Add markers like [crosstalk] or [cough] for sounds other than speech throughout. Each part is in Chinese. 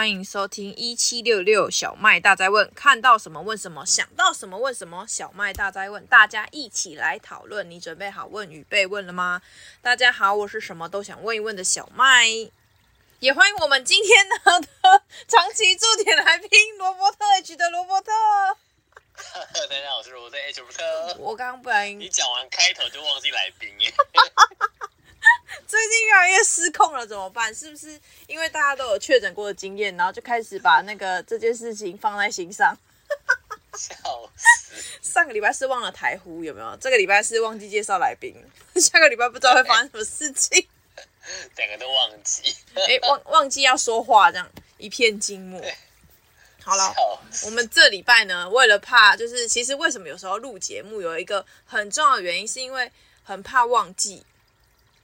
欢迎收听一七六六小麦大灾问，看到什么问什么，想到什么问什么。小麦大灾问，大家一起来讨论。你准备好问与被问了吗？大家好，我是什么都想问一问的小麦，也欢迎我们今天的长期驻点来宾罗伯特 H 的罗伯特。[laughs] 大家好，我是罗伯特 H 罗伯特。我刚刚不然你讲完开头就忘记来宾耶。[laughs] [laughs] 最近越来越失控了，怎么办？是不是因为大家都有确诊过的经验，然后就开始把那个这件事情放在心上？笑死！上个礼拜是忘了台呼有没有？这个礼拜是忘记介绍来宾，[laughs] 下个礼拜不知道会发生什么事情。两个都忘记，哎、欸，忘忘记要说话，这样一片静默。好了，我们这礼拜呢，为了怕，就是其实为什么有时候录节目有一个很重要的原因，是因为很怕忘记。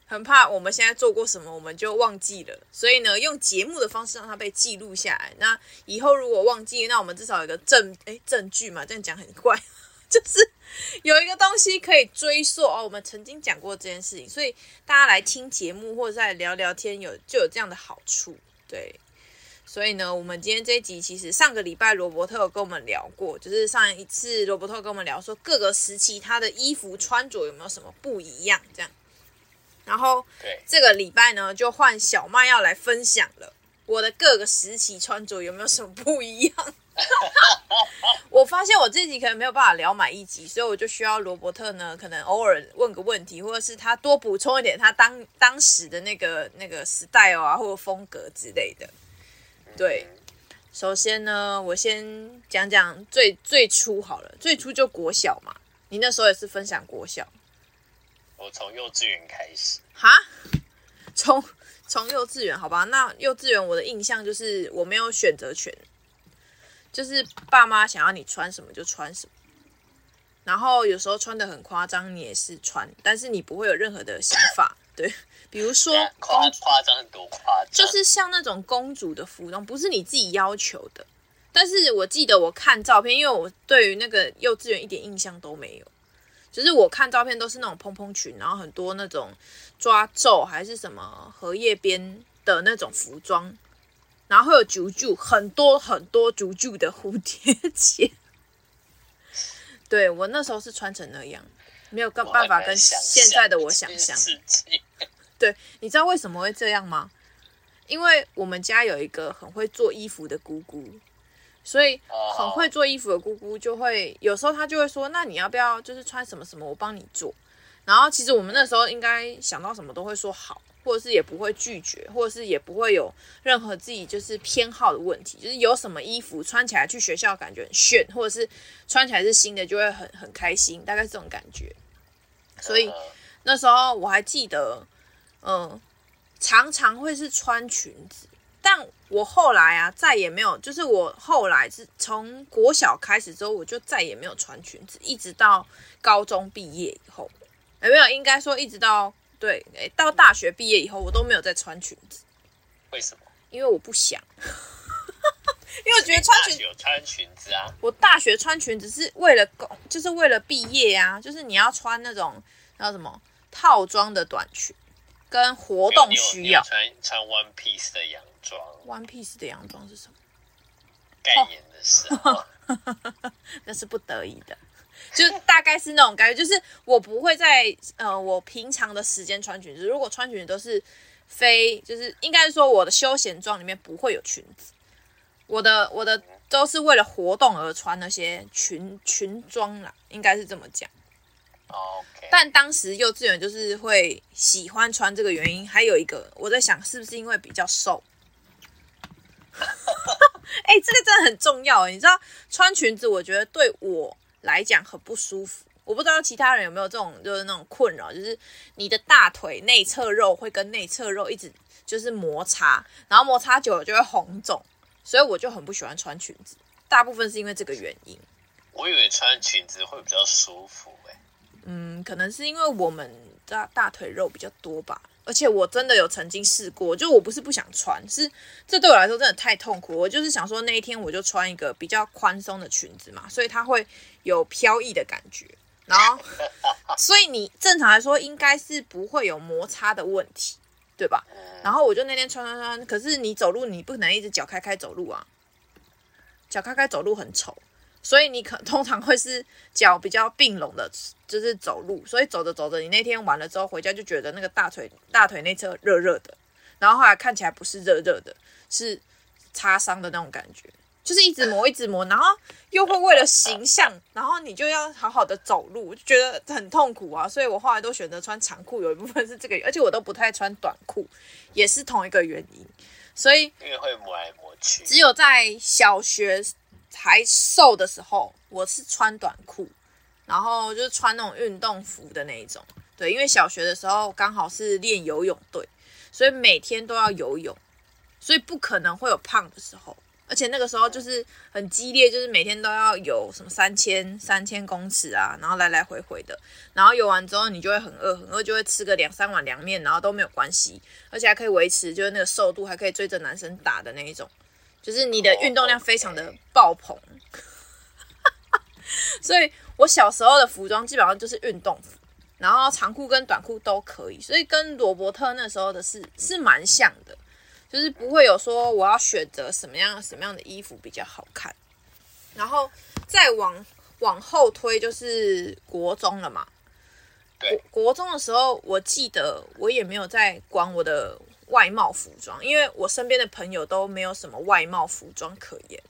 很怕我们现在做过什么，我们就忘记了，所以呢，用节目的方式让它被记录下来。那以后如果忘记，那我们至少有个证，诶，证据嘛，这样讲很怪，[laughs] 就是有一个东西可以追溯哦，我们曾经讲过这件事情，所以大家来听节目或者在聊聊天，有就有这样的好处，对。所以呢，我们今天这一集其实上个礼拜罗伯特有跟我们聊过，就是上一次罗伯特跟我们聊说各个时期他的衣服穿着有没有什么不一样，这样。然后，这个礼拜呢，就换小麦要来分享了。我的各个时期穿着有没有什么不一样？[laughs] 我发现我自己可能没有办法聊满一集，所以我就需要罗伯特呢，可能偶尔问个问题，或者是他多补充一点他当当时的那个那个 style 啊，或者风格之类的。对，首先呢，我先讲讲最最初好了，最初就国小嘛，你那时候也是分享国小。我从幼稚园开始。哈，从从幼稚园好吧，那幼稚园我的印象就是我没有选择权，就是爸妈想要你穿什么就穿什么，然后有时候穿的很夸张，你也是穿，但是你不会有任何的想法，对，比如说夸夸张很多夸张，就是像那种公主的服装，不是你自己要求的，但是我记得我看照片，因为我对于那个幼稚园一点印象都没有。就是我看照片都是那种蓬蓬裙，然后很多那种抓皱还是什么荷叶边的那种服装，然后会有啾啾很多很多啾啾的蝴蝶结。对，我那时候是穿成那样，没有办法跟现在的我想象。对，你知道为什么会这样吗？因为我们家有一个很会做衣服的姑姑。所以很会做衣服的姑姑就会有时候她就会说，那你要不要就是穿什么什么，我帮你做。然后其实我们那时候应该想到什么都会说好，或者是也不会拒绝，或者是也不会有任何自己就是偏好的问题。就是有什么衣服穿起来去学校感觉很炫，或者是穿起来是新的就会很很开心，大概是这种感觉。所以那时候我还记得，嗯，常常会是穿裙子。但我后来啊，再也没有，就是我后来是从国小开始之后，我就再也没有穿裙子，一直到高中毕业以后，有没有？应该说一直到对，诶，到大学毕业以后，我都没有再穿裙子。为什么？因为我不想，因为我觉得穿裙子有穿裙子啊。我大学穿裙子是为了工，就是为了毕业啊，就是你要穿那种叫什么套装的短裙，跟活动需要穿穿 one piece 的洋。One Piece 的洋装是什么？概念的时候，oh. [laughs] 那是不得已的，就大概是那种感觉。就是我不会在呃，我平常的时间穿裙子。如果穿裙子都是非，就是应该是说我的休闲装里面不会有裙子。我的我的都是为了活动而穿那些裙裙装啦，应该是这么讲。但当时幼稚园就是会喜欢穿这个原因，还有一个我在想，是不是因为比较瘦？[laughs] 哎、欸，这个真的很重要，你知道穿裙子，我觉得对我来讲很不舒服。我不知道其他人有没有这种，就是那种困扰，就是你的大腿内侧肉会跟内侧肉一直就是摩擦，然后摩擦久了就会红肿，所以我就很不喜欢穿裙子。大部分是因为这个原因。我以为穿裙子会比较舒服，欸，嗯，可能是因为我们大大腿肉比较多吧。而且我真的有曾经试过，就我不是不想穿，是这对我来说真的太痛苦。我就是想说那一天我就穿一个比较宽松的裙子嘛，所以它会有飘逸的感觉。然后，[laughs] 所以你正常来说应该是不会有摩擦的问题。对吧？然后我就那天穿穿穿，可是你走路你不能一直脚开开走路啊，脚开开走路很丑，所以你可通常会是脚比较并拢的，就是走路，所以走着走着，你那天完了之后回家就觉得那个大腿大腿内侧热热的，然后后来看起来不是热热的，是擦伤的那种感觉。就是一直磨，一直磨，然后又会为了形象，然后你就要好好的走路，就觉得很痛苦啊。所以我后来都选择穿长裤，有一部分是这个，而且我都不太穿短裤，也是同一个原因。所以因为会磨来磨去。只有在小学还瘦的时候，我是穿短裤，然后就是穿那种运动服的那一种。对，因为小学的时候刚好是练游泳队，所以每天都要游泳，所以不可能会有胖的时候。而且那个时候就是很激烈，就是每天都要游什么三千三千公尺啊，然后来来回回的，然后游完之后你就会很饿，很饿就会吃个两三碗凉面，然后都没有关系，而且还可以维持就是那个瘦度，还可以追着男生打的那一种，就是你的运动量非常的爆棚。[laughs] 所以我小时候的服装基本上就是运动服，然后长裤跟短裤都可以，所以跟罗伯特那时候的是是蛮像的。就是不会有说我要选择什么样什么样的衣服比较好看，然后再往往后推就是国中了嘛。国，国中的时候，我记得我也没有在管我的外貌服装，因为我身边的朋友都没有什么外貌服装可言，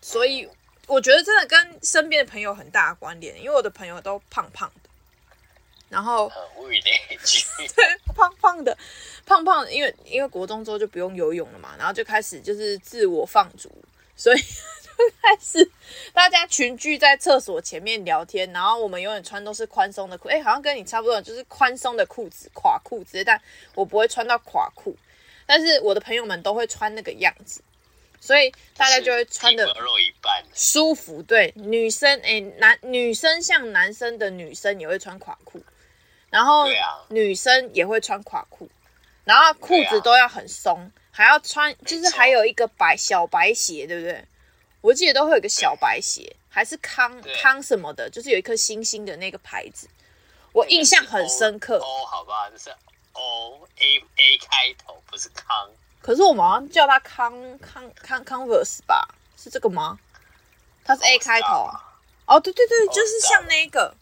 所以我觉得真的跟身边的朋友很大的关联，因为我的朋友都胖胖的。然后，无以类聚。对，胖胖的，胖胖的，因为因为国中之后就不用游泳了嘛，然后就开始就是自我放逐，所以就 [laughs] 开始大家群聚在厕所前面聊天，然后我们永远穿都是宽松的裤，哎，好像跟你差不多，就是宽松的裤子，垮裤子，但我不会穿到垮裤，但是我的朋友们都会穿那个样子，所以大家就会穿的舒服。对，女生，哎，男女生像男生的女生也会穿垮裤。然后女生也会穿垮裤，然后裤子都要很松，还要穿，就是还有一个白小白鞋，对不对？我记得都会有一个小白鞋，还是康康什么的，就是有一颗星星的那个牌子，我印象很深刻。哦，好吧，就是 O A A 开头，不是康。可是我们好像叫它康康康 Converse 吧？是这个吗？它是 A 开头啊？哦，对对对，就是像那个。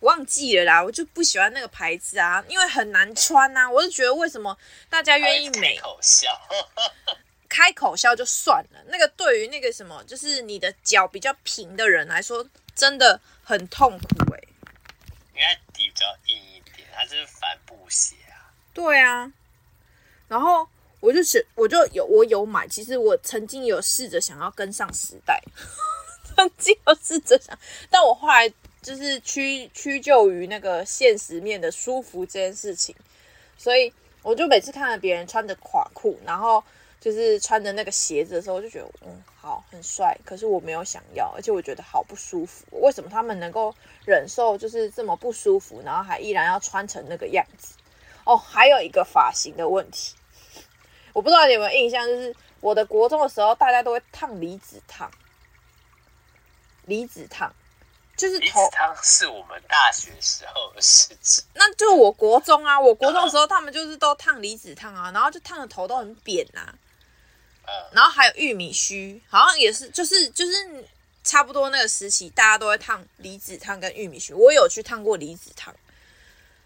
忘记了啦，我就不喜欢那个牌子啊，因为很难穿呐、啊。我就觉得为什么大家愿意美？[laughs] 开口笑，就算了。那个对于那个什么，就是你的脚比较平的人来说，真的很痛苦哎、欸。应该底比较硬一点，它就是帆布鞋啊。对啊，然后我就是我就有我有买，其实我曾经有试着想要跟上时代，[laughs] 曾经有试着想，但我后来。就是屈屈就于那个现实面的舒服这件事情，所以我就每次看到别人穿着垮裤，然后就是穿着那个鞋子的时候，我就觉得嗯好很帅，可是我没有想要，而且我觉得好不舒服。为什么他们能够忍受就是这么不舒服，然后还依然要穿成那个样子？哦，还有一个发型的问题，我不知道你有没有印象，就是我的国中的时候，大家都会烫离子烫，离子烫。就是头汤是我们大学时候的事情，[laughs] 那就我国中啊，我国中的时候他们就是都烫离子烫啊，然后就烫的头都很扁呐、然后还有玉米须，好像也是，就是就是差不多那个时期，大家都会烫离子烫跟玉米须，我有去烫过离子烫，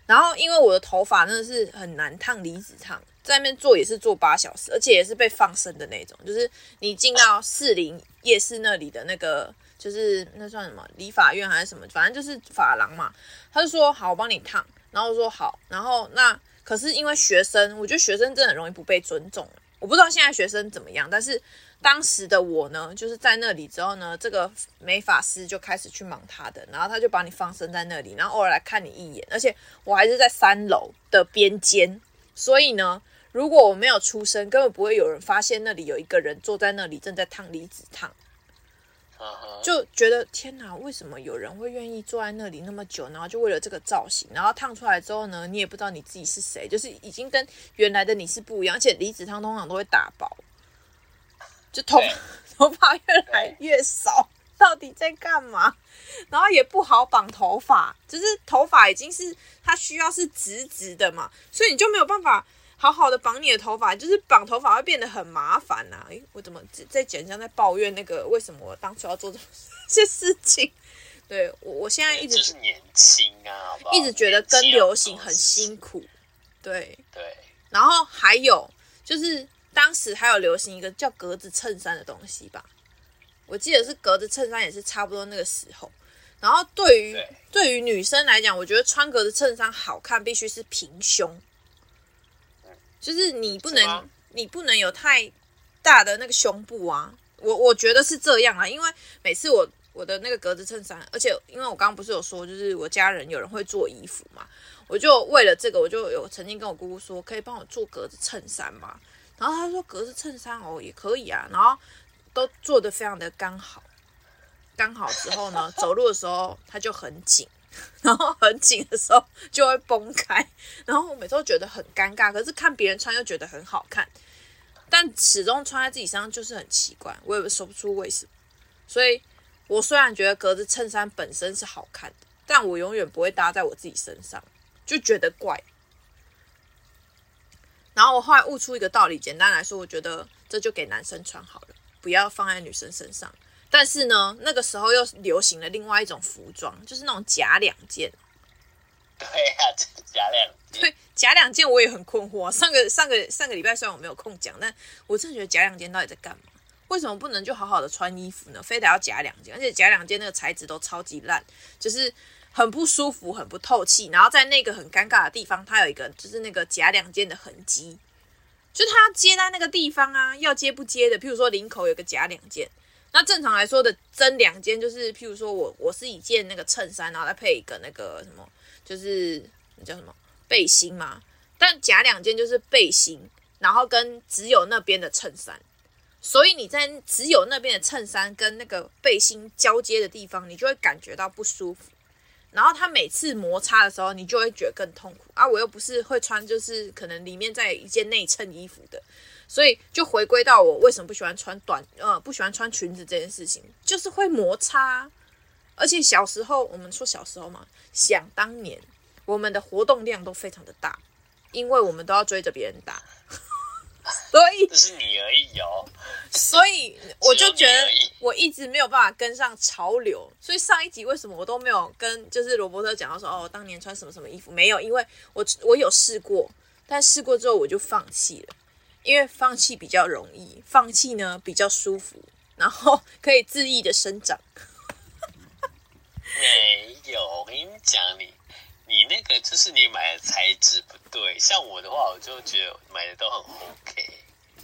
然后因为我的头发真的是很难烫离子烫，在那边做也是做八小时，而且也是被放生的那种，就是你进到士林夜市那里的那个。就是那算什么理发院还是什么，反正就是发廊嘛。他就说好，我帮你烫。然后我说好。然后那可是因为学生，我觉得学生真的很容易不被尊重。我不知道现在学生怎么样，但是当时的我呢，就是在那里之后呢，这个美法师就开始去忙他的，然后他就把你放生在那里，然后偶尔来看你一眼。而且我还是在三楼的边间，所以呢，如果我没有出声，根本不会有人发现那里有一个人坐在那里正在烫离子烫。就觉得天哪，为什么有人会愿意坐在那里那么久？然后就为了这个造型，然后烫出来之后呢，你也不知道你自己是谁，就是已经跟原来的你是不一样。而且离子烫通常都会打薄，就头头发越来越少。到底在干嘛？然后也不好绑头发，就是头发已经是它需要是直直的嘛，所以你就没有办法好好的绑你的头发，就是绑头发会变得很麻烦呐、啊。诶，我怎么在简像在抱怨那个为什么我当初要做这些事情？[laughs] 对我，我现在一直就是年轻啊好好，一直觉得跟流行很辛苦。对对，然后还有就是当时还有流行一个叫格子衬衫的东西吧。我记得是格子衬衫，也是差不多那个时候。然后对于对，对于女生来讲，我觉得穿格子衬衫好看，必须是平胸，就是你不能你不能有太大的那个胸部啊。我我觉得是这样啊，因为每次我我的那个格子衬衫，而且因为我刚刚不是有说，就是我家人有人会做衣服嘛，我就为了这个，我就有曾经跟我姑姑说，可以帮我做格子衬衫嘛？然后她说格子衬衫哦也可以啊，然后。都做的非常的刚好，刚好之后呢，走路的时候它就很紧，[laughs] 然后很紧的时候就会崩开，然后我每次都觉得很尴尬，可是看别人穿又觉得很好看，但始终穿在自己身上就是很奇怪，我也说不出为什么。所以我虽然觉得格子衬衫本身是好看的，但我永远不会搭在我自己身上，就觉得怪。然后我后来悟出一个道理，简单来说，我觉得这就给男生穿好了。不要放在女生身上，但是呢，那个时候又流行了另外一种服装，就是那种假两件。[laughs] 对呀、啊，假两件。对，假两件我也很困惑。上个上个上个礼拜虽然我没有空讲，但我真的觉得假两件到底在干嘛？为什么不能就好好的穿衣服呢？非得要假两件，而且假两件那个材质都超级烂，就是很不舒服，很不透气。然后在那个很尴尬的地方，它有一个就是那个假两件的痕迹。就它接在那个地方啊，要接不接的。譬如说领口有个假两件，那正常来说的真两件就是，譬如说我我是一件那个衬衫，然后再配一个那个什么，就是那叫什么背心嘛。但假两件就是背心，然后跟只有那边的衬衫，所以你在只有那边的衬衫跟那个背心交接的地方，你就会感觉到不舒服。然后它每次摩擦的时候，你就会觉得更痛苦啊！我又不是会穿，就是可能里面再有一件内衬衣服的，所以就回归到我为什么不喜欢穿短，呃，不喜欢穿裙子这件事情，就是会摩擦。而且小时候，我们说小时候嘛，想当年我们的活动量都非常的大，因为我们都要追着别人打。[laughs] 所以这是你而已哦，所以我就觉得我一直没有办法跟上潮流。所以上一集为什么我都没有跟就是罗伯特讲到说哦，当年穿什么什么衣服没有？因为我我有试过，但试过之后我就放弃了，因为放弃比较容易，放弃呢比较舒服，然后可以恣意的生长。[laughs] 没有，我跟你讲你。你那个就是你买的材质不对，像我的话，我就觉得买的都很 OK。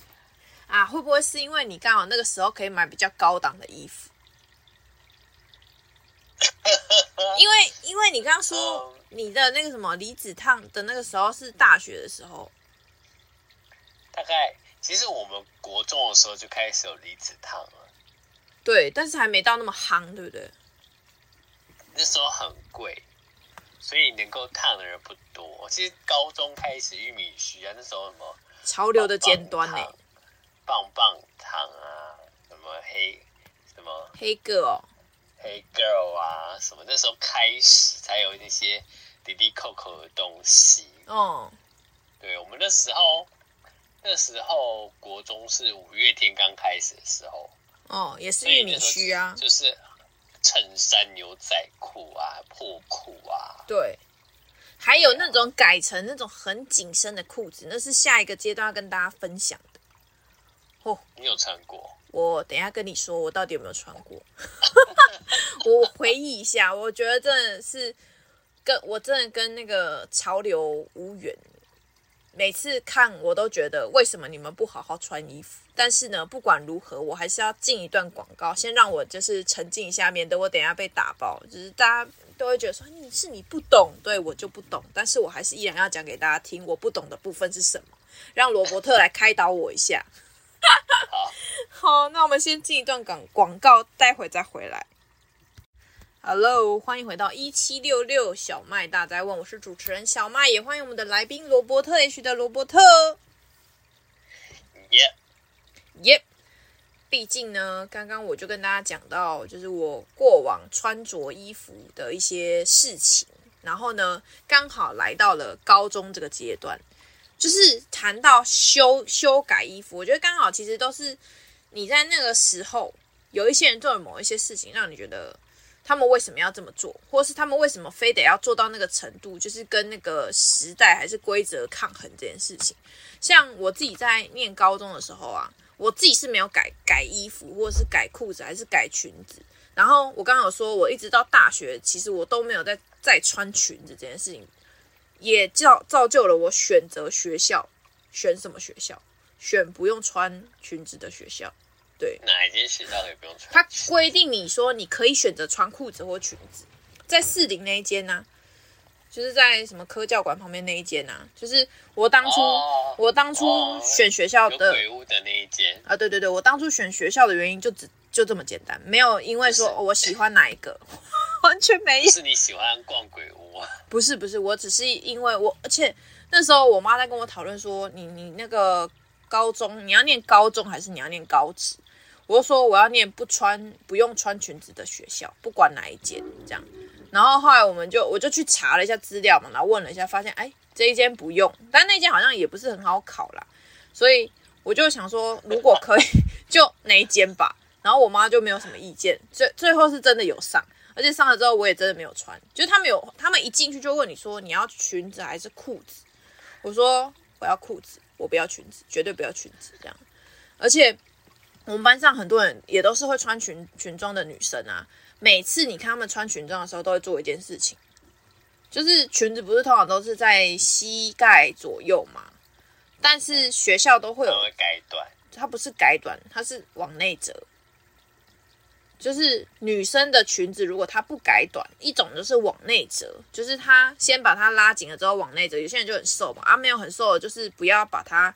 [laughs] 啊，会不会是因为你刚好那个时候可以买比较高档的衣服？[laughs] 因为因为你刚刚说你的那个什么离子烫的那个时候是大学的时候，大概其实我们国中的时候就开始有离子烫了。对，但是还没到那么夯，对不对？那时候很贵。所以能够烫的人不多。其实高中开始玉米须啊，那时候什么潮流的尖端呢？棒棒糖啊，什么黑什么黑 girl，黑 girl 啊，什么那时候开始才有那些滴滴扣扣的东西。哦，对，我们那时候那时候国中是五月天刚开始的时候。哦，也是玉米须啊，就是。衬衫、牛仔裤啊，破裤啊，对，还有那种改成那种很紧身的裤子，那是下一个阶段要跟大家分享的。哦，你有穿过？我等一下跟你说，我到底有没有穿过？[laughs] 我回忆一下，我觉得真的是跟我真的跟那个潮流无缘。每次看我都觉得，为什么你们不好好穿衣服？但是呢，不管如何，我还是要进一段广告，先让我就是沉浸一下，免得我等一下被打爆。就是大家都会觉得说你是你不懂，对，我就不懂。但是我还是依然要讲给大家听，我不懂的部分是什么？让罗伯特来开导我一下。[laughs] 好，那我们先进一段广广告，待会再回来。Hello，欢迎回到一七六六小麦大灾问，我是主持人小麦，也欢迎我们的来宾罗伯特 H 的罗伯特。耶，耶，毕竟呢，刚刚我就跟大家讲到，就是我过往穿着衣服的一些事情，然后呢，刚好来到了高中这个阶段，就是谈到修修改衣服，我觉得刚好其实都是你在那个时候，有一些人做了某一些事情，让你觉得他们为什么要这么做，或是他们为什么非得要做到那个程度，就是跟那个时代还是规则抗衡这件事情。像我自己在念高中的时候啊。我自己是没有改改衣服，或者是改裤子，还是改裙子。然后我刚刚有说，我一直到大学，其实我都没有在再穿裙子这件事情，也造造就了我选择学校，选什么学校，选不用穿裙子的学校。对，哪一间学校可以不用穿？他规定你说你可以选择穿裤子或裙子，在四零那一间呢、啊。就是在什么科教馆旁边那一间啊，就是我当初、哦、我当初选学校的、哦、鬼屋的那一间啊，对对对，我当初选学校的原因就只就这么简单，没有因为说我喜欢哪一个，完全没有。是你喜欢逛鬼屋啊？不是不是，我只是因为我，而且那时候我妈在跟我讨论说，你你那个高中你要念高中还是你要念高职？我就说我要念不穿不用穿裙子的学校，不管哪一间这样。然后后来我们就我就去查了一下资料嘛，然后问了一下，发现哎这一间不用，但那间好像也不是很好考啦，所以我就想说如果可以 [laughs] 就哪一间吧。然后我妈就没有什么意见，最最后是真的有上，而且上了之后我也真的没有穿，就是他们有他们一进去就问你说你要裙子还是裤子，我说我要裤子，我不要裙子，绝对不要裙子这样。而且我们班上很多人也都是会穿裙裙装的女生啊。每次你看他们穿裙装的时候，都会做一件事情，就是裙子不是通常都是在膝盖左右嘛？但是学校都会有改短，它不是改短，它是往内折。就是女生的裙子，如果它不改短，一种就是往内折，就是它先把它拉紧了之后往内折。有些人就很瘦嘛，啊，没有很瘦的，就是不要把它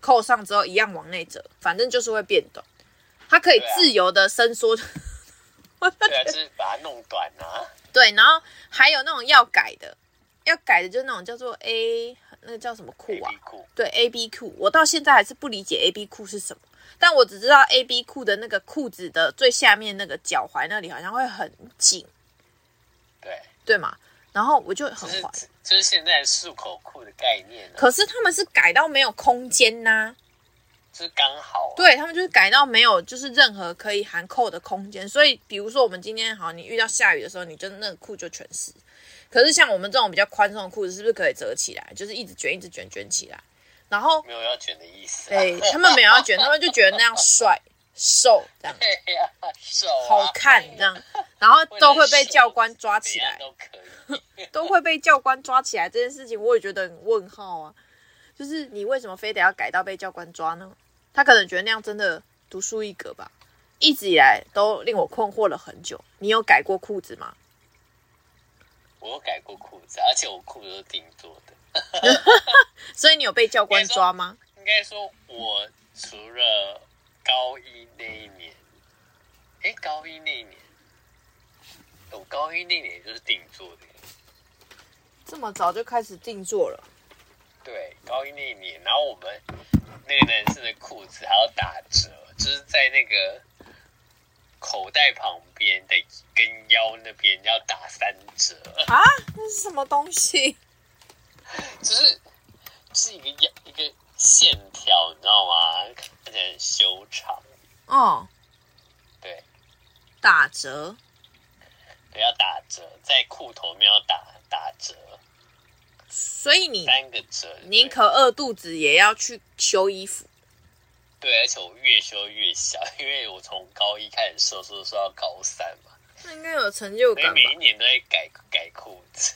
扣上之后一样往内折，反正就是会变短，它可以自由的伸缩。[laughs] 对啊，就是把它弄短啊。对，然后还有那种要改的，要改的就是那种叫做 A，那个叫什么裤啊？裤。对，A B 裤。我到现在还是不理解 A B 裤是什么，但我只知道 A B 裤的那个裤子的最下面那个脚踝那里好像会很紧。对。对嘛？然后我就很怀疑，就是现在束口裤的概念啊。可是他们是改到没有空间呐啊。是刚好、啊，对他们就是改到没有，就是任何可以含扣的空间。所以，比如说我们今天好，你遇到下雨的时候，你就那个裤就全湿。可是像我们这种比较宽松的裤子，是不是可以折起来？就是一直卷，一直卷，卷起来。然 [laughs] 后没有要卷的意思、啊。哎，他们没有要卷，他们就觉得那样帅、瘦这样，[laughs] 瘦、啊、好看这样。然后都会被教官抓起来，都可以，都会被教官抓起来。这件事情我也觉得很问号啊，就是你为什么非得要改到被教官抓呢？他可能觉得那样真的独树一格吧，一直以来都令我困惑了很久。你有改过裤子吗？我有改过裤子，而且我裤子都定做的。[laughs] 所以你有被教官抓吗？应该说，我除了高一那一年，哎，高一那一年，我高一那一年就是定做的。这么早就开始定做了？对，高一那一年，然后我们。那个男生的裤子还要打折，就是在那个口袋旁边的跟腰那边要打三折啊！那是什么东西？就是是一个腰一个线条，你知道吗？看起来很修长。哦，对，打折，对，要打折，在裤头面要打打折。所以你三个折，宁可饿肚子也要去修衣服。对，而且我越修越小，因为我从高一开始瘦，瘦瘦到高三嘛。那应该有成就感吧？每一年都在改改裤子。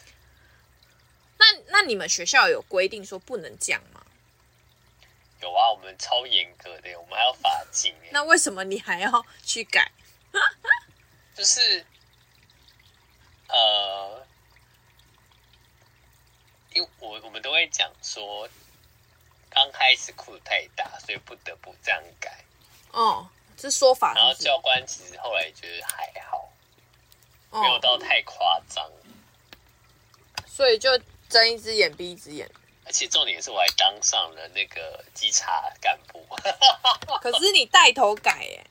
那那你们学校有规定说不能这样吗？有啊，我们超严格的，我们还要罚金。那为什么你还要去改？[laughs] 就是呃。因为我我们都会讲说，刚开始裤子太大，所以不得不这样改。哦，这说法。然后教官其实后来觉得还好，哦、没有到太夸张。所以就睁一只眼闭一只眼。而且重点是我还当上了那个稽查干部。[laughs] 可是你带头改耶？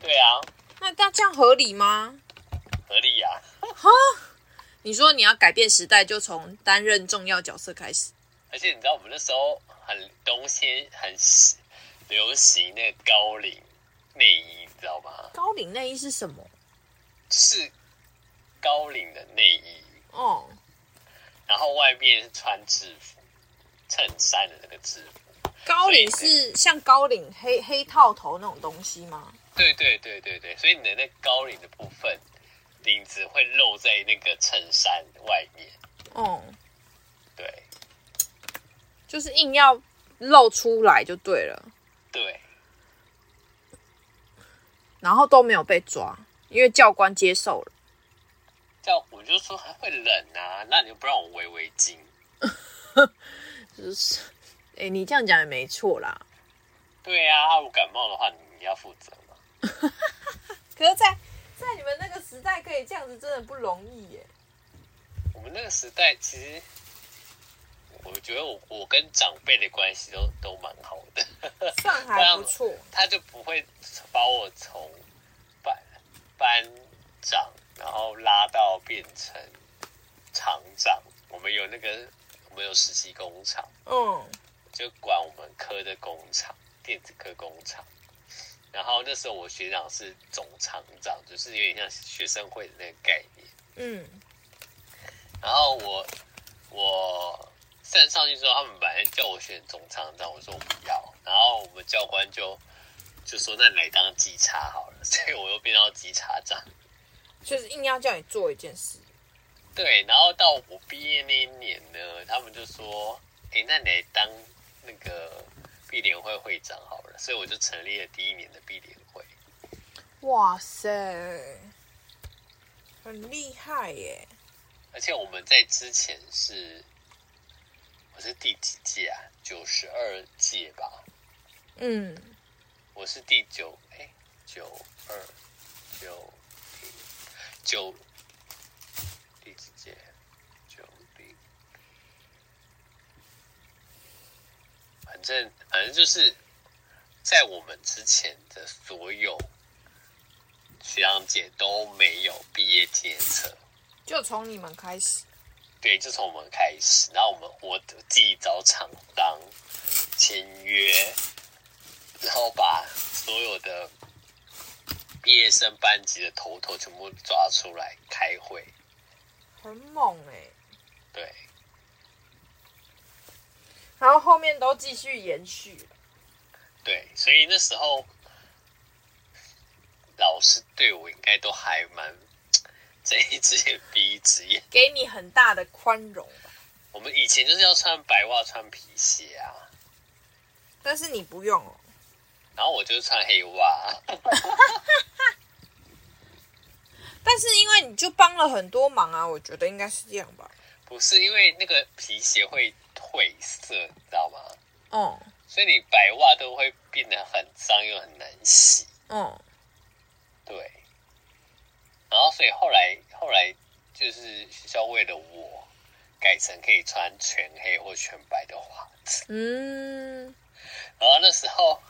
对啊，那那这样合理吗？合理呀、啊。哈，你说你要改变时代，就从担任重要角色开始。而且你知道，我们那时候很东西很流行那个高领内衣，你知道吗？高领内衣是什么？是高领的内衣哦，然后外面是穿制服衬衫的那个制服。高领是像高领黑黑套头那种东西吗？对对对对对，所以你的那高领的部分，领子会露在那个衬衫外面。哦，对，就是硬要露出来就对了。对，然后都没有被抓，因为教官接受了。教我就说还会冷啊，那你就不让我围围巾。[laughs] 就是。哎，你这样讲也没错啦。对呀、啊，我感冒的话，你要负责吗？[laughs] 可是在，在在你们那个时代，可以这样子，真的不容易耶。我们那个时代，其实我觉得我我跟长辈的关系都都蛮好的，算还不错。[laughs] 他就不会把我从班班长，然后拉到变成厂长。我们有那个，我们有实习工厂。嗯。就管我们科的工厂，电子科工厂。然后那时候我学长是总厂长，就是有点像学生会的那个概念。嗯。然后我我站上去之后，他们本来叫我选总厂长，我说我不要。然后我们教官就就说：“那你来当稽查好了。”所以我又变到稽查长。就是硬要叫你做一件事。对，然后到我毕业那一年呢，他们就说：“哎，那你来当。”那个毕联会会长好了，所以我就成立了第一年的毕联会。哇塞，很厉害耶！而且我们在之前是，我是第几届啊？九十二届吧。嗯，我是第九，哎，九二九九第几届？反正反正就是在我们之前的所有学长姐都没有毕业检测，就从你们开始。对，就从我们开始，然后我们我自己找厂当签约，然后把所有的毕业生班级的头头全部抓出来开会，很猛哎、欸。对。然后后面都继续延续，对，所以那时候老师对我应该都还蛮睁一只眼闭一只眼，给你很大的宽容吧。我们以前就是要穿白袜、穿皮鞋啊，但是你不用哦。然后我就穿黑袜，[laughs] 但是因为你就帮了很多忙啊，我觉得应该是这样吧。不是因为那个皮鞋会。褪色，你知道吗？哦，所以你白袜都会变得很脏又很难洗。哦，对。然后，所以后来后来就是学校为了我改成可以穿全黑或全白的袜子。嗯。然后那时候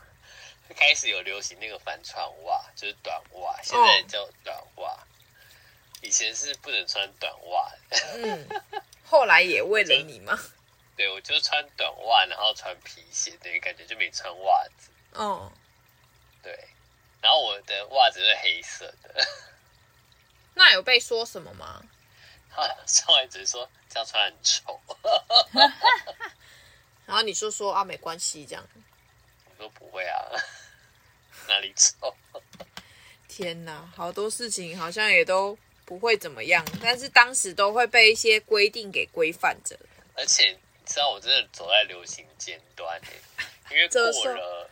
开始有流行那个帆船袜，就是短袜，现在叫短袜。哦。以前是不能穿短袜的。嗯。后来也为了你吗？对，我就穿短袜，然后穿皮鞋，等于感觉就没穿袜子。哦，对，然后我的袜子是黑色的。那有被说什么吗？[laughs] 他上来只是说这样穿很丑。[laughs] 然后你就说啊，没关系这样。[laughs] 我说不会啊，哪里丑？天哪，好多事情好像也都不会怎么样，但是当时都会被一些规定给规范着，而且。知道我真的走在流行尖端，因为过了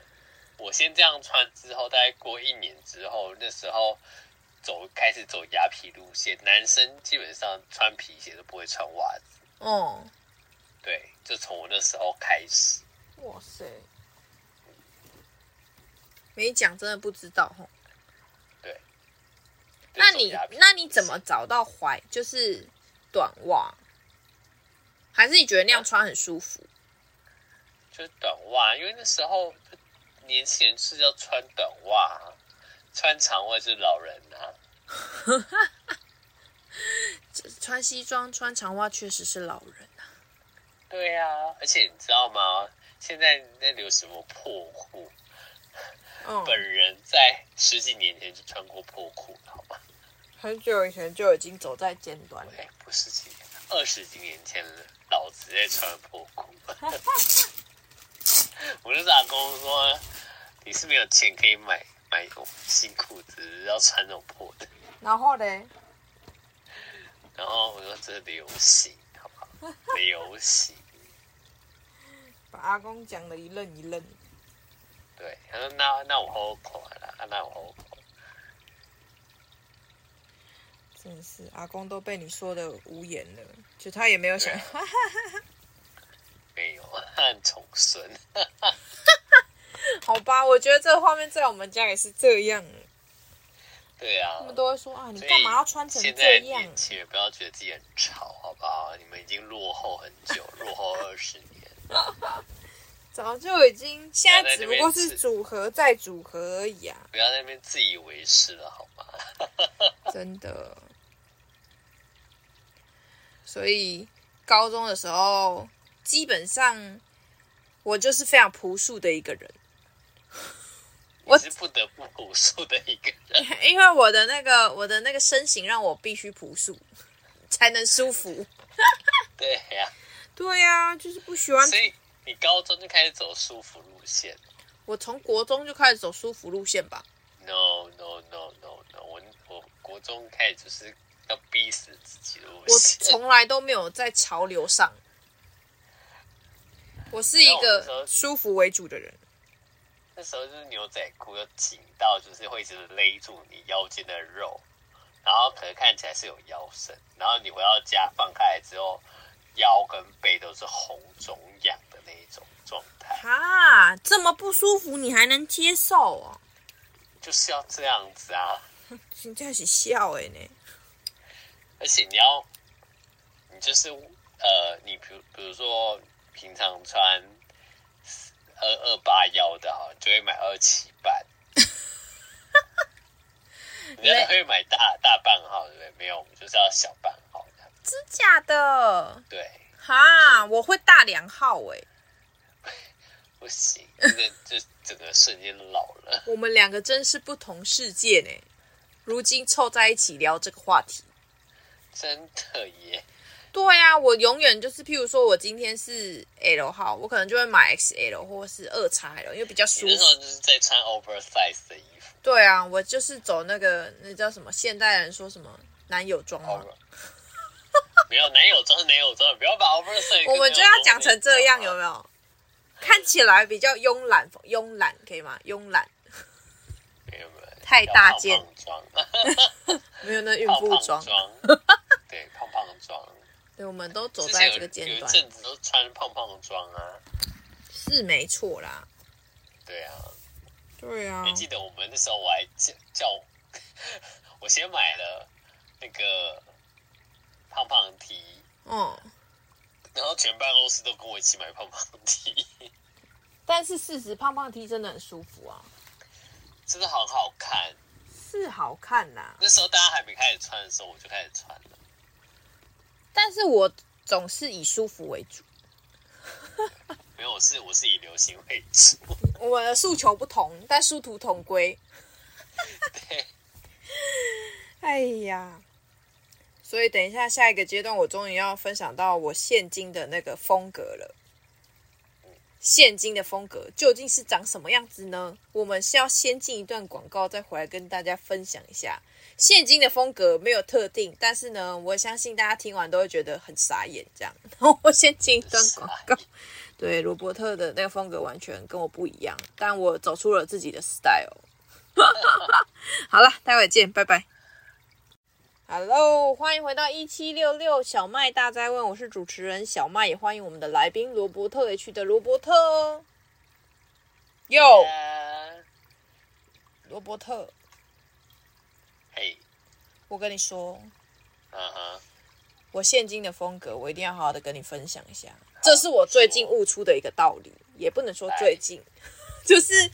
我先这样穿之后，大概过一年之后，那时候走开始走雅痞路线，男生基本上穿皮鞋都不会穿袜子。哦，对，就从我那时候开始。哇塞，没讲真的不知道吼。对，那你那你怎么找到怀就是短袜？还是你觉得那样穿很舒服？就是短袜，因为那时候年轻人是要穿短袜，穿长袜是老人啊。[laughs] 穿西装穿长袜确实是老人啊。对呀、啊，而且你知道吗？现在在流什么破裤？嗯、本人在十几年前就穿过破裤，好吗？很久以前就已经走在尖端了。哎，不是几年，二十几年前了，老子在穿破裤。我就打工说，你是没有钱可以买买新裤子，要穿那种破的。然后呢？然后我说这流行，好不好？流行。[laughs] 把阿公讲的一愣一愣。对，他说那那我好款了，那我好款。真是阿公都被你说的无言了，就他也没有想。[laughs] 没有，很宠孙。[laughs] 好吧，我觉得这个画面在我们家也是这样。对啊，他们都会说啊，你干嘛要穿成这样？现在年轻人不要觉得自己很潮，好不好？你们已经落后很久，[laughs] 落后二十年。早就已经，现在只不过是组合再组合而已啊！不要在那边自以为是了，好吗？真的。所以高中的时候，基本上我就是非常朴素的一个人。我是不得不朴素的一个人，[laughs] 因为我的那个我的那个身形让我必须朴素，才能舒服。[laughs] 对呀、啊，对呀、啊，就是不喜欢。所以你高中就开始走舒服路线？我从国中就开始走舒服路线吧。No no no no no，我我国中开始就是要逼死自己的。我从来都没有在潮流上，我是一个舒服为主的人。那时候就是牛仔裤要紧到，就是会一直勒住你腰间的肉，然后可能看起来是有腰身，然后你回到家放开来之后，腰跟背都是红肿痒的那一种状态。啊，这么不舒服你还能接受哦？就是要这样子啊！真正是笑哎呢，而且你要，你就是呃，你比如比如说平常穿。二二八幺的哈，就会买二七半。你要 [laughs] 会买大大半号，对不对？没有，我们就是要小半号的。真假的？对。哈，我会大两号哎。不行，这个就整个瞬间老了。[laughs] 我们两个真是不同世界呢。如今凑在一起聊这个话题，真的耶。对呀、啊，我永远就是，譬如说我今天是 L 号，我可能就会买 XL 或是二 XL，因为比较舒服。那时候就是在穿 oversize 的衣服。对啊，我就是走那个那叫什么？现代人说什么男友装吗 [laughs] 没有男友装是男友装，不要把 oversize。我们就要讲成这样，有没有？看起来比较慵懒，慵懒可以吗？慵懒。太大件。装。[laughs] 没有那孕妇装。对，胖胖装。[laughs] 对，我们都走在这个阶段。有一阵子都穿胖胖装啊，是没错啦。对啊，对啊。还记得我们那时候，我还叫叫，我先买了那个胖胖 T，嗯，然后全办公室都跟我一起买胖胖 T。[laughs] 但是事实，胖胖 T 真的很舒服啊，真的很好看，是好看呐。那时候大家还没开始穿的时候，我就开始穿了。但是我总是以舒服为主，[laughs] 没有，我是我是以流行为主。[laughs] 我的诉求不同，但殊途同归。[laughs] 对，哎呀，所以等一下下一个阶段，我终于要分享到我现今的那个风格了。现今的风格究竟是长什么样子呢？我们是要先进一段广告，再回来跟大家分享一下。现今的风格没有特定，但是呢，我相信大家听完都会觉得很傻眼。这样，然 [laughs] 后我先进一段广告。对，罗伯特的那个风格完全跟我不一样，但我走出了自己的 style。[laughs] 好了，待会见，拜拜。Hello，欢迎回到一七六六小麦大灾问，我是主持人小麦，也欢迎我们的来宾罗伯特 H 的罗伯特哦。哟，罗伯特，嘿，我跟你说，嗯哼，我现今的风格，我一定要好好的跟你分享一下。这是我最近悟出的一个道理，也不能说最近，就是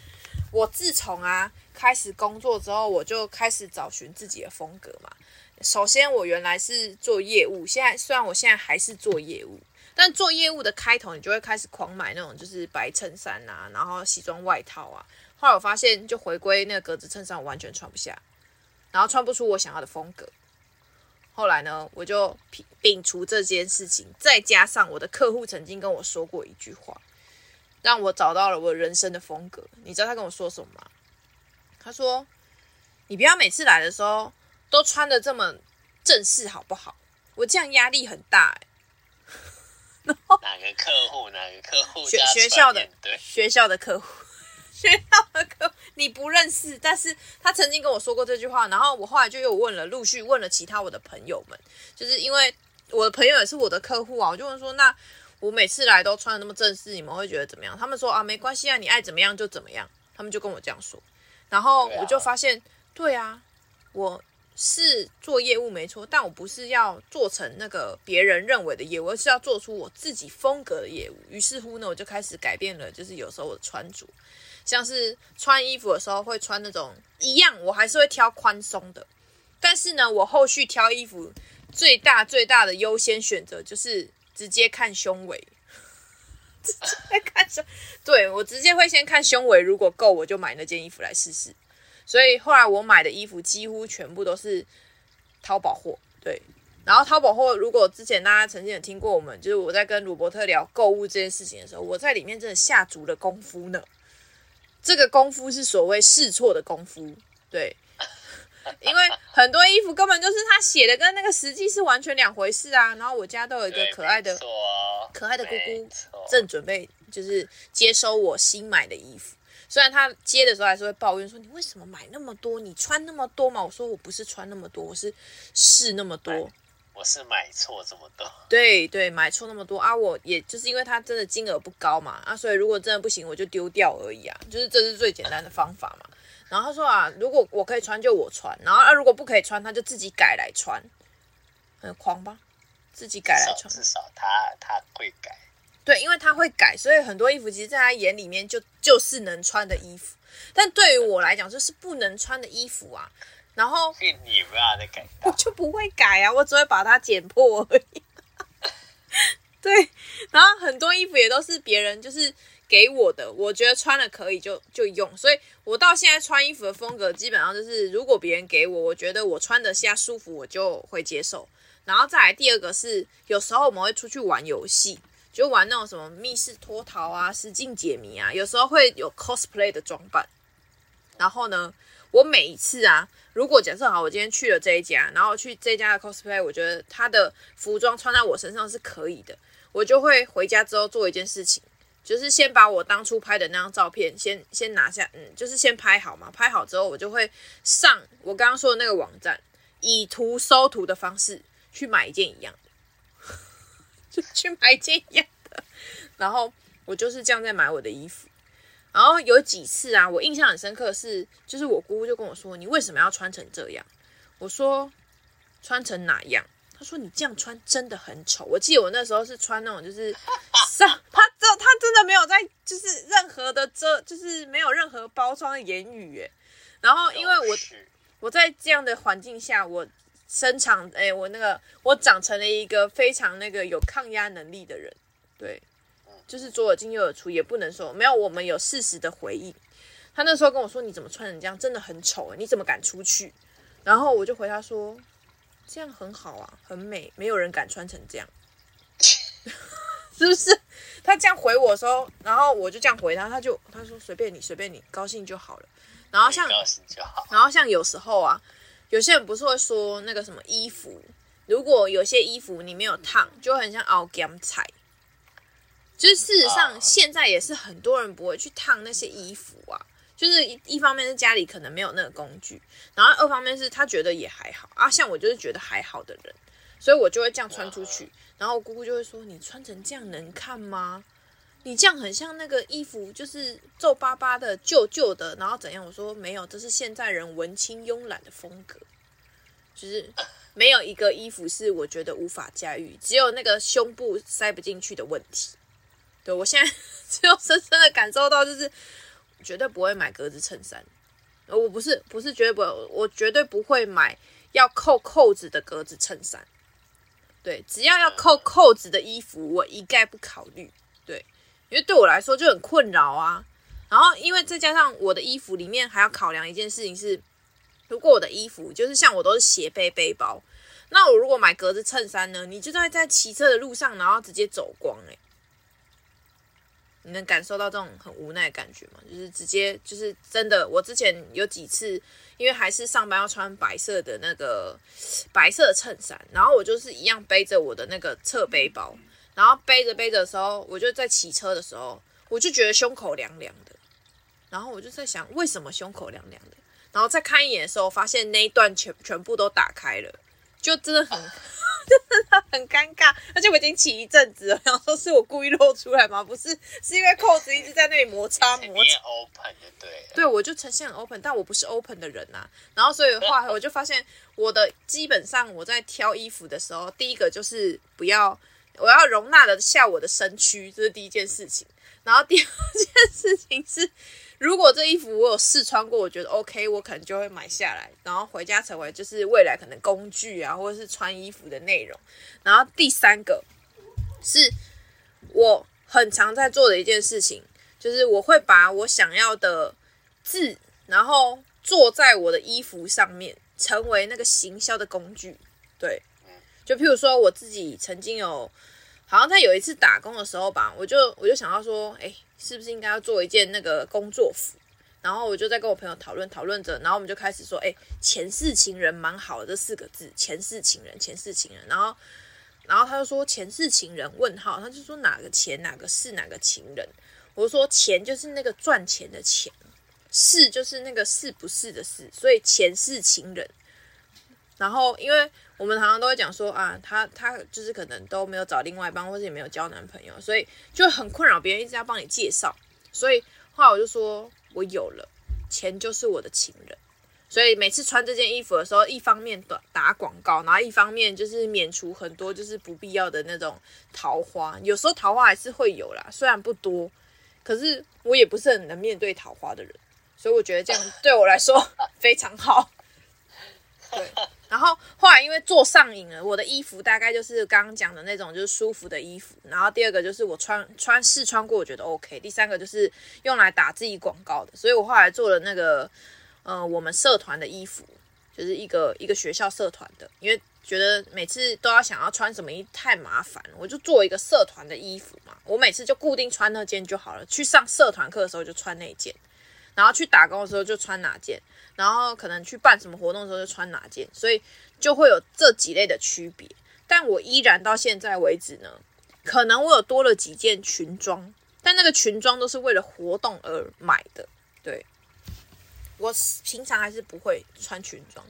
我自从啊。开始工作之后，我就开始找寻自己的风格嘛。首先，我原来是做业务，现在虽然我现在还是做业务，但做业务的开头，你就会开始狂买那种就是白衬衫啊，然后西装外套啊。后来我发现，就回归那个格子衬衫，我完全穿不下，然后穿不出我想要的风格。后来呢，我就摒除这件事情，再加上我的客户曾经跟我说过一句话，让我找到了我人生的风格。你知道他跟我说什么吗？他说：“你不要每次来的时候都穿的这么正式，好不好？我这样压力很大。[laughs] ”哪个客户？哪个客户？学学校的对学校的客户。[laughs] 学校的客你不认识，但是他曾经跟我说过这句话，然后我后来就又问了，陆续问了其他我的朋友们，就是因为我的朋友也是我的客户啊，我就问说，那我每次来都穿的那么正式，你们会觉得怎么样？他们说啊，没关系啊，你爱怎么样就怎么样，他们就跟我这样说，然后我就发现，对啊，我是做业务没错，但我不是要做成那个别人认为的业务，而是要做出我自己风格的业务。于是乎呢，我就开始改变了，就是有时候我的穿着。像是穿衣服的时候会穿那种一样，我还是会挑宽松的。但是呢，我后续挑衣服最大最大的优先选择就是直接看胸围，[laughs] 直接看胸。对，我直接会先看胸围，如果够我就买那件衣服来试试。所以后来我买的衣服几乎全部都是淘宝货。对，然后淘宝货，如果之前大家曾经有听过我们，就是我在跟鲁伯特聊购物这件事情的时候，我在里面真的下足了功夫呢。这个功夫是所谓试错的功夫，对，因为很多衣服根本就是他写的跟那个实际是完全两回事啊。然后我家都有一个可爱的、可爱的姑姑，正准备就是接收我新买的衣服。虽然他接的时候还是会抱怨说：“你为什么买那么多？你穿那么多嘛？”我说：“我不是穿那么多，我是试那么多。”我是买错这么多，[laughs] 对对，买错那么多啊！我也就是因为它真的金额不高嘛啊，所以如果真的不行，我就丢掉而已啊，就是这是最简单的方法嘛。然后他说啊，如果我可以穿就我穿，然后啊如果不可以穿，他就自己改来穿，很狂吧？自己改来穿，至少他他会改，对，因为他会改，所以很多衣服其实在他眼里面就就是能穿的衣服，但对于我来讲就是不能穿的衣服啊。然后你不要再改，我就不会改啊，我只会把它剪破而已。[laughs] 对，然后很多衣服也都是别人就是给我的，我觉得穿了可以就就用，所以我到现在穿衣服的风格基本上就是，如果别人给我，我觉得我穿得下舒服，我就会接受。然后再来第二个是，有时候我们会出去玩游戏，就玩那种什么密室脱逃啊、实境解谜啊，有时候会有 cosplay 的装扮。然后呢，我每一次啊。如果假设好，我今天去了这一家，然后去这家的 cosplay，我觉得他的服装穿在我身上是可以的，我就会回家之后做一件事情，就是先把我当初拍的那张照片先先拿下，嗯，就是先拍好嘛，拍好之后我就会上我刚刚说的那个网站，以图搜图的方式去买一件一样的，就去买一件一样的，然后我就是这样在买我的衣服。然后有几次啊，我印象很深刻是，就是我姑姑就跟我说：“你为什么要穿成这样？”我说：“穿成哪样？”她说：“你这样穿真的很丑。”我记得我那时候是穿那种就是 [laughs] 上，她这她真的没有在就是任何的遮，就是没有任何包装的言语耶。然后因为我我在这样的环境下，我身长哎，我那个我长成了一个非常那个有抗压能力的人，对。就是左耳进右耳出，也不能说没有。我们有事实的回应。他那时候跟我说：“你怎么穿成这样？真的很丑，你怎么敢出去？”然后我就回他说：“这样很好啊，很美，没有人敢穿成这样，[laughs] 是不是？”他这样回我的时候，然后我就这样回他，他就他说：“随便你，随便你，高兴就好了。”然后像。然后像有时候啊，有些人不是会说那个什么衣服，如果有些衣服你没有烫，就很像熬干菜。就是事实上，现在也是很多人不会去烫那些衣服啊。就是一一方面是家里可能没有那个工具，然后二方面是他觉得也还好啊。像我就是觉得还好的人，所以我就会这样穿出去。然后我姑姑就会说：“你穿成这样能看吗？你这样很像那个衣服，就是皱巴巴的、旧旧的，然后怎样？”我说：“没有，这是现在人文青慵懒的风格。就是没有一个衣服是我觉得无法驾驭，只有那个胸部塞不进去的问题。”对我现在 [laughs] 只有深深的感受到，就是绝对不会买格子衬衫，我不是不是绝对不会，我绝对不会买要扣扣子的格子衬衫。对，只要要扣扣子的衣服，我一概不考虑。因为对我来说就很困扰啊。然后，因为再加上我的衣服里面还要考量一件事情是，如果我的衣服就是像我都是斜背背包，那我如果买格子衬衫呢，你就在在骑车的路上，然后直接走光哎、欸。你能感受到这种很无奈的感觉吗？就是直接就是真的，我之前有几次，因为还是上班要穿白色的那个白色衬衫，然后我就是一样背着我的那个侧背包，然后背着背着的时候，我就在骑车的时候，我就觉得胸口凉凉的，然后我就在想，为什么胸口凉凉的？然后再看一眼的时候，发现那一段全全部都打开了，就真的很。[laughs] 真的很尴尬，而且我已经骑一阵子了，然后说是我故意露出来吗？不是，是因为扣子一直在那里摩擦摩擦。open 的对。对，我就呈现很 open，但我不是 open 的人呐、啊。然后所以的话，我就发现我的基本上我在挑衣服的时候，第一个就是不要，我要容纳得下我的身躯，这是第一件事情。然后第二件事情是。如果这衣服我有试穿过，我觉得 OK，我可能就会买下来，然后回家成为就是未来可能工具啊，或者是穿衣服的内容。然后第三个是我很常在做的一件事情，就是我会把我想要的字，然后做在我的衣服上面，成为那个行销的工具。对，就譬如说我自己曾经有。好像在有一次打工的时候吧，我就我就想到说，哎，是不是应该要做一件那个工作服？然后我就在跟我朋友讨论讨论着，然后我们就开始说，哎，前世情人蛮好的这四个字，前世情人，前世情人。然后，然后他就说前世情人问号，他就说哪个前哪个是哪个情人？我就说钱就是那个赚钱的钱，是就是那个是不是的是，所以前世情人。然后因为。我们常常都会讲说啊，他他就是可能都没有找另外一半，或者也没有交男朋友，所以就很困扰别人一直要帮你介绍。所以后来我就说，我有了钱就是我的情人。所以每次穿这件衣服的时候，一方面打打广告，然后一方面就是免除很多就是不必要的那种桃花。有时候桃花还是会有啦，虽然不多，可是我也不是很能面对桃花的人，所以我觉得这样对我来说 [laughs] 非常好。对。然后后来因为做上瘾了，我的衣服大概就是刚刚讲的那种，就是舒服的衣服。然后第二个就是我穿穿试穿过，我觉得 OK。第三个就是用来打自己广告的，所以我后来做了那个，呃，我们社团的衣服，就是一个一个学校社团的，因为觉得每次都要想要穿什么衣太麻烦，我就做一个社团的衣服嘛。我每次就固定穿那件就好了，去上社团课的时候就穿那件。然后去打工的时候就穿哪件，然后可能去办什么活动的时候就穿哪件，所以就会有这几类的区别。但我依然到现在为止呢，可能我有多了几件裙装，但那个裙装都是为了活动而买的。对，我平常还是不会穿裙装，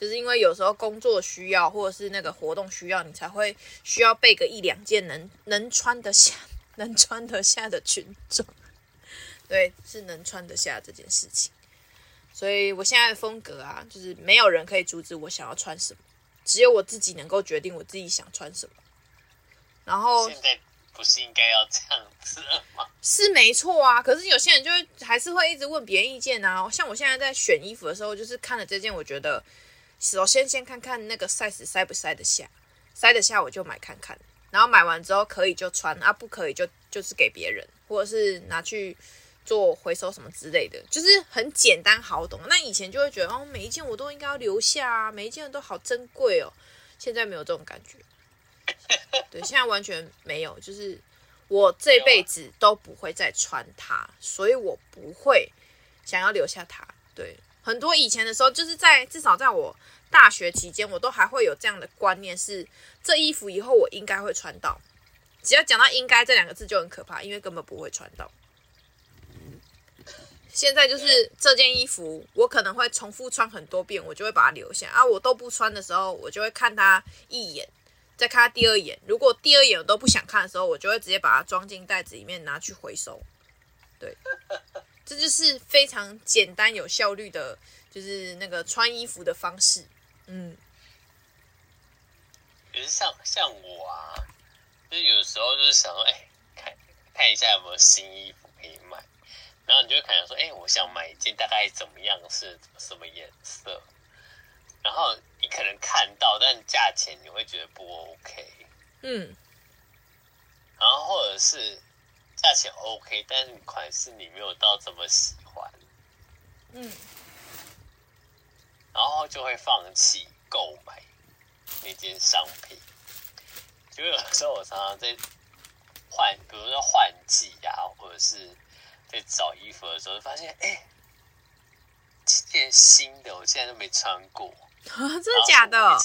就是因为有时候工作需要或者是那个活动需要，你才会需要备个一两件能能穿得下、[laughs] 能穿得下的裙装。对，是能穿得下这件事情，所以我现在的风格啊，就是没有人可以阻止我想要穿什么，只有我自己能够决定我自己想穿什么。然后现在不是应该要这样子了吗？是没错啊，可是有些人就会还是会一直问别人意见啊。像我现在在选衣服的时候，就是看了这件，我觉得首先先看看那个 size 塞不塞得下，塞得下我就买看看，然后买完之后可以就穿啊，不可以就就是给别人，或者是拿去。做回收什么之类的，就是很简单好懂。那以前就会觉得哦，每一件我都应该要留下啊，每一件都好珍贵哦。现在没有这种感觉，对，现在完全没有。就是我这辈子都不会再穿它，所以我不会想要留下它。对，很多以前的时候，就是在至少在我大学期间，我都还会有这样的观念是：是这衣服以后我应该会穿到。只要讲到“应该”这两个字就很可怕，因为根本不会穿到。现在就是这件衣服，我可能会重复穿很多遍，我就会把它留下啊。我都不穿的时候，我就会看它一眼，再看它第二眼。如果第二眼我都不想看的时候，我就会直接把它装进袋子里面拿去回收。对，这就是非常简单有效率的，就是那个穿衣服的方式。嗯，就是像像我啊，就是有时候就是想说，哎，看看一下有没有新衣服可以买。然后你就会看说，哎，我想买一件大概怎么样，是什么颜色？然后你可能看到，但价钱你会觉得不 OK。嗯。然后或者是价钱 OK，但是款式你没有到这么喜欢。嗯。然后就会放弃购买那件商品。就有时候我常常在换，比如说换季啊，或者是在找衣服的时候，发现哎，这件新的我现在都没穿过，[laughs] 啊，真的假的？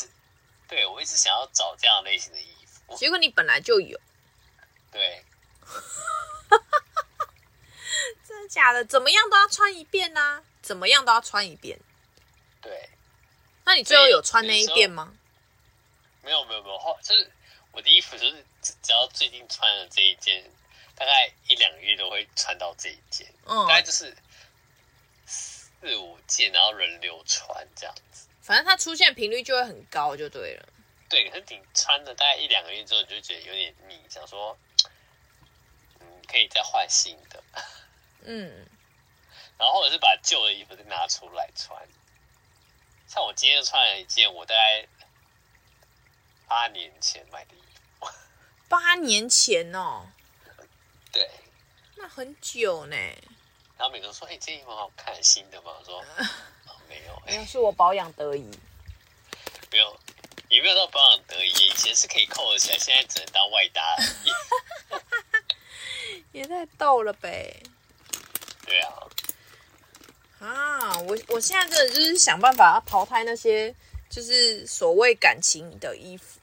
对，我一直想要找这样类型的衣服，结果你本来就有。对，[laughs] 真的假的？怎么样都要穿一遍呢、啊？怎么样都要穿一遍。对，那你最后有穿那一遍吗？没有，没有，没有。后就是我的衣服，就是只要最近穿的这一件，大概一两个月都会穿到这一件。嗯，大概就是四五件，然后轮流穿这样子。反正它出现频率就会很高，就对了。对，可是你穿了大概一两个月之后，你就觉得有点腻，想说，[tsk] 嗯，可以再换新的。嗯，[laughs] 然后或者是把旧的衣服再拿出来穿。像我今天穿了一件我大概八年前买的衣服，八年前哦，对，那很久呢。然后每个人说：“哎、欸，这件衣服好看，新的吗？”我说：“哦、没有，没有，是我保养得宜。”没有，也没有到保养得宜，以前是可以扣得起来，现在只能当外搭而已。[laughs] 也太逗了呗！对啊。啊，我我现在真的就是想办法要淘汰那些就是所谓感情的衣服，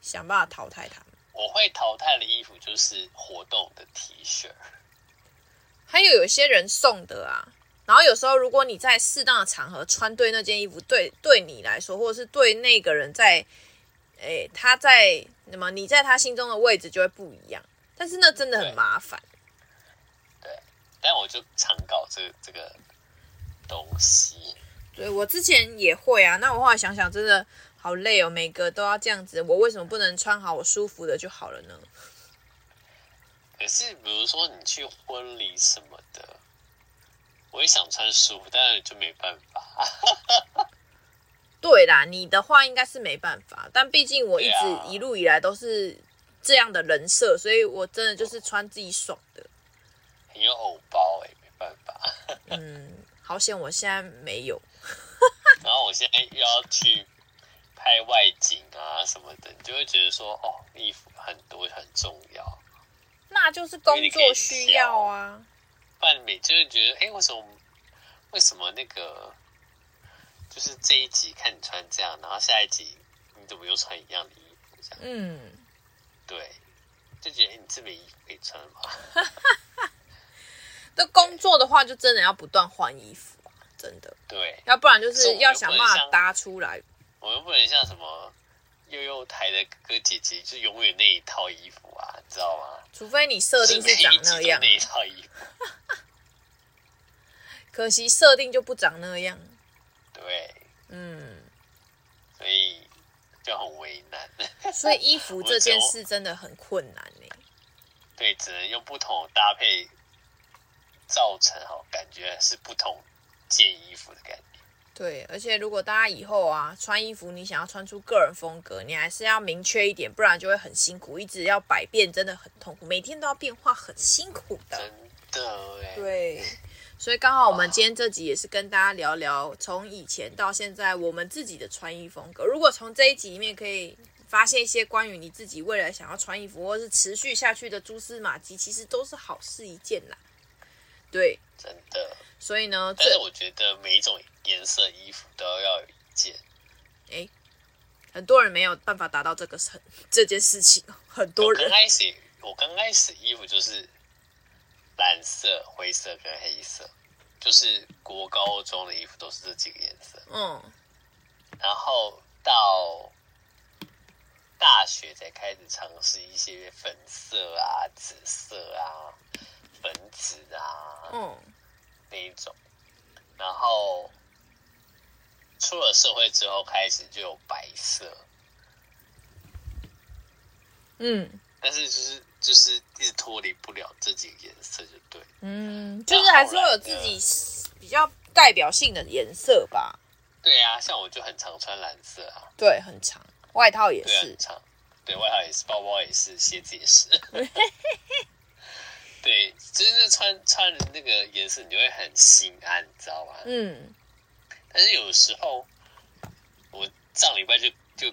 想办法淘汰它们。我会淘汰的衣服就是活动的 T 恤，还有有些人送的啊。然后有时候如果你在适当的场合穿对那件衣服，对对你来说，或者是对那个人在，诶，他在那么你在他心中的位置就会不一样。但是那真的很麻烦。对，对，但我就常搞这这个。东西，对，我之前也会啊。那我后来想想，真的好累哦，每个都要这样子。我为什么不能穿好我舒服的就好了呢？可是，比如说你去婚礼什么的，我也想穿舒服，但是就没办法。对啦，你的话应该是没办法，但毕竟我一直一路以来都是这样的人设，所以我真的就是穿自己爽的。很有偶包哎，没办法。嗯。好险，我现在没有。然后我现在又要去拍外景啊什么的，你就会觉得说，哦，衣服很多很重要。那就是工作需要啊。不然你就是觉得，哎，为什么？为什么那个？就是这一集看你穿这样，然后下一集你怎么又穿一样的衣服？这样。嗯。对。就觉得，哎，你这没衣服可以穿吗？[laughs] 那工作的话，就真的要不断换衣服啊，真的。对，要不然就是要想办法搭出来。我又不能像什么幼幼台的哥哥姐姐，就永远那一套衣服啊，你知道吗？除非你设定是长那样。那一套衣服。可惜设定就不长那样。对。嗯。所以就很为难。所以衣服这件事真的很困难呢。对，只能用不同搭配。造成好感觉是不同件衣服的感觉。对，而且如果大家以后啊穿衣服，你想要穿出个人风格，你还是要明确一点，不然就会很辛苦，一直要百变，真的很痛苦，每天都要变化，很辛苦的。真的哎。对，所以刚好我们今天这集也是跟大家聊聊，从以前到现在我们自己的穿衣风格。如果从这一集里面可以发现一些关于你自己未来想要穿衣服，或是持续下去的蛛丝马迹，其实都是好事一件啦。对，真的。所以呢，但是我觉得每一种颜色衣服都要有一件。哎，很多人没有办法达到这个很这件事情。很多人。刚开始，我刚开始衣服就是蓝色、灰色跟黑色，就是国高中的衣服都是这几个颜色。嗯。然后到大学才开始尝试一些粉色啊、紫色啊。粉紫啊，嗯，那一种，然后出了社会之后，开始就有白色，嗯，但是就是就是一直脱离不了这几个颜色，就对。嗯，就是还是会有自己比较代表性的颜色吧。对啊，像我就很常穿蓝色啊。对，很长，外套也是。对，很长。对，外套也是，包包也是，鞋子也是。对，就是穿穿的那个颜色，你就会很心安，你知道吗？嗯。但是有时候，我上礼拜就就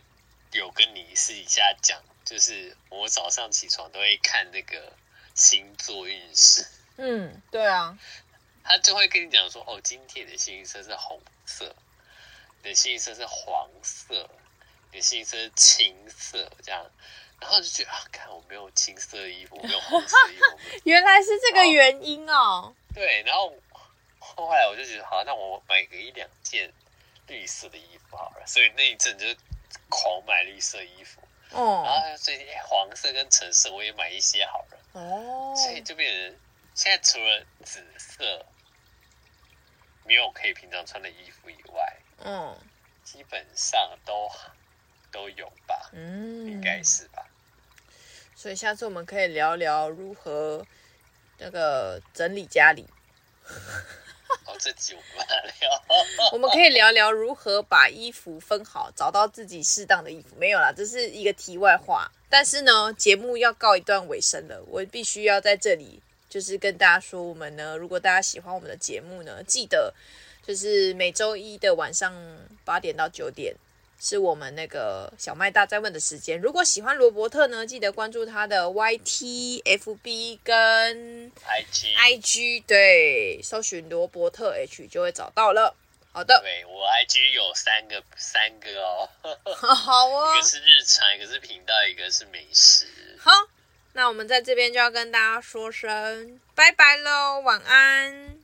有跟你私底下讲，就是我早上起床都会看那个星座运势。嗯，对啊。他就会跟你讲说，哦，今天的幸运色是红色，你的幸运色是黄色，你的幸运色是青色，这样。然后就觉得啊，看我没有青色的衣服，没有红色的衣服，[laughs] 原来是这个原因哦。对，然后后来我就觉得，好，那我买个一两件绿色的衣服好了。所以那一阵就狂买绿色衣服。哦。然后最近黄色跟橙色我也买一些好了。哦。所以就变成现在除了紫色没有可以平常穿的衣服以外，嗯，基本上都。都有吧，嗯，应该是吧。所以下次我们可以聊聊如何那个整理家里。[laughs] 哦，这集我们来聊。[laughs] 我们可以聊聊如何把衣服分好，找到自己适当的衣服。没有啦，这是一个题外话。但是呢，节目要告一段尾声了，我必须要在这里就是跟大家说，我们呢，如果大家喜欢我们的节目呢，记得就是每周一的晚上八点到九点。是我们那个小麦大在问的时间。如果喜欢罗伯特呢，记得关注他的 YT、FB 跟 IG。IG 对，搜寻罗伯特 H 就会找到了。好的，对，我 IG 有三个，三个哦。[laughs] 好哦，一个是日常，一个是频道，一个是美食。好，那我们在这边就要跟大家说声拜拜喽，晚安。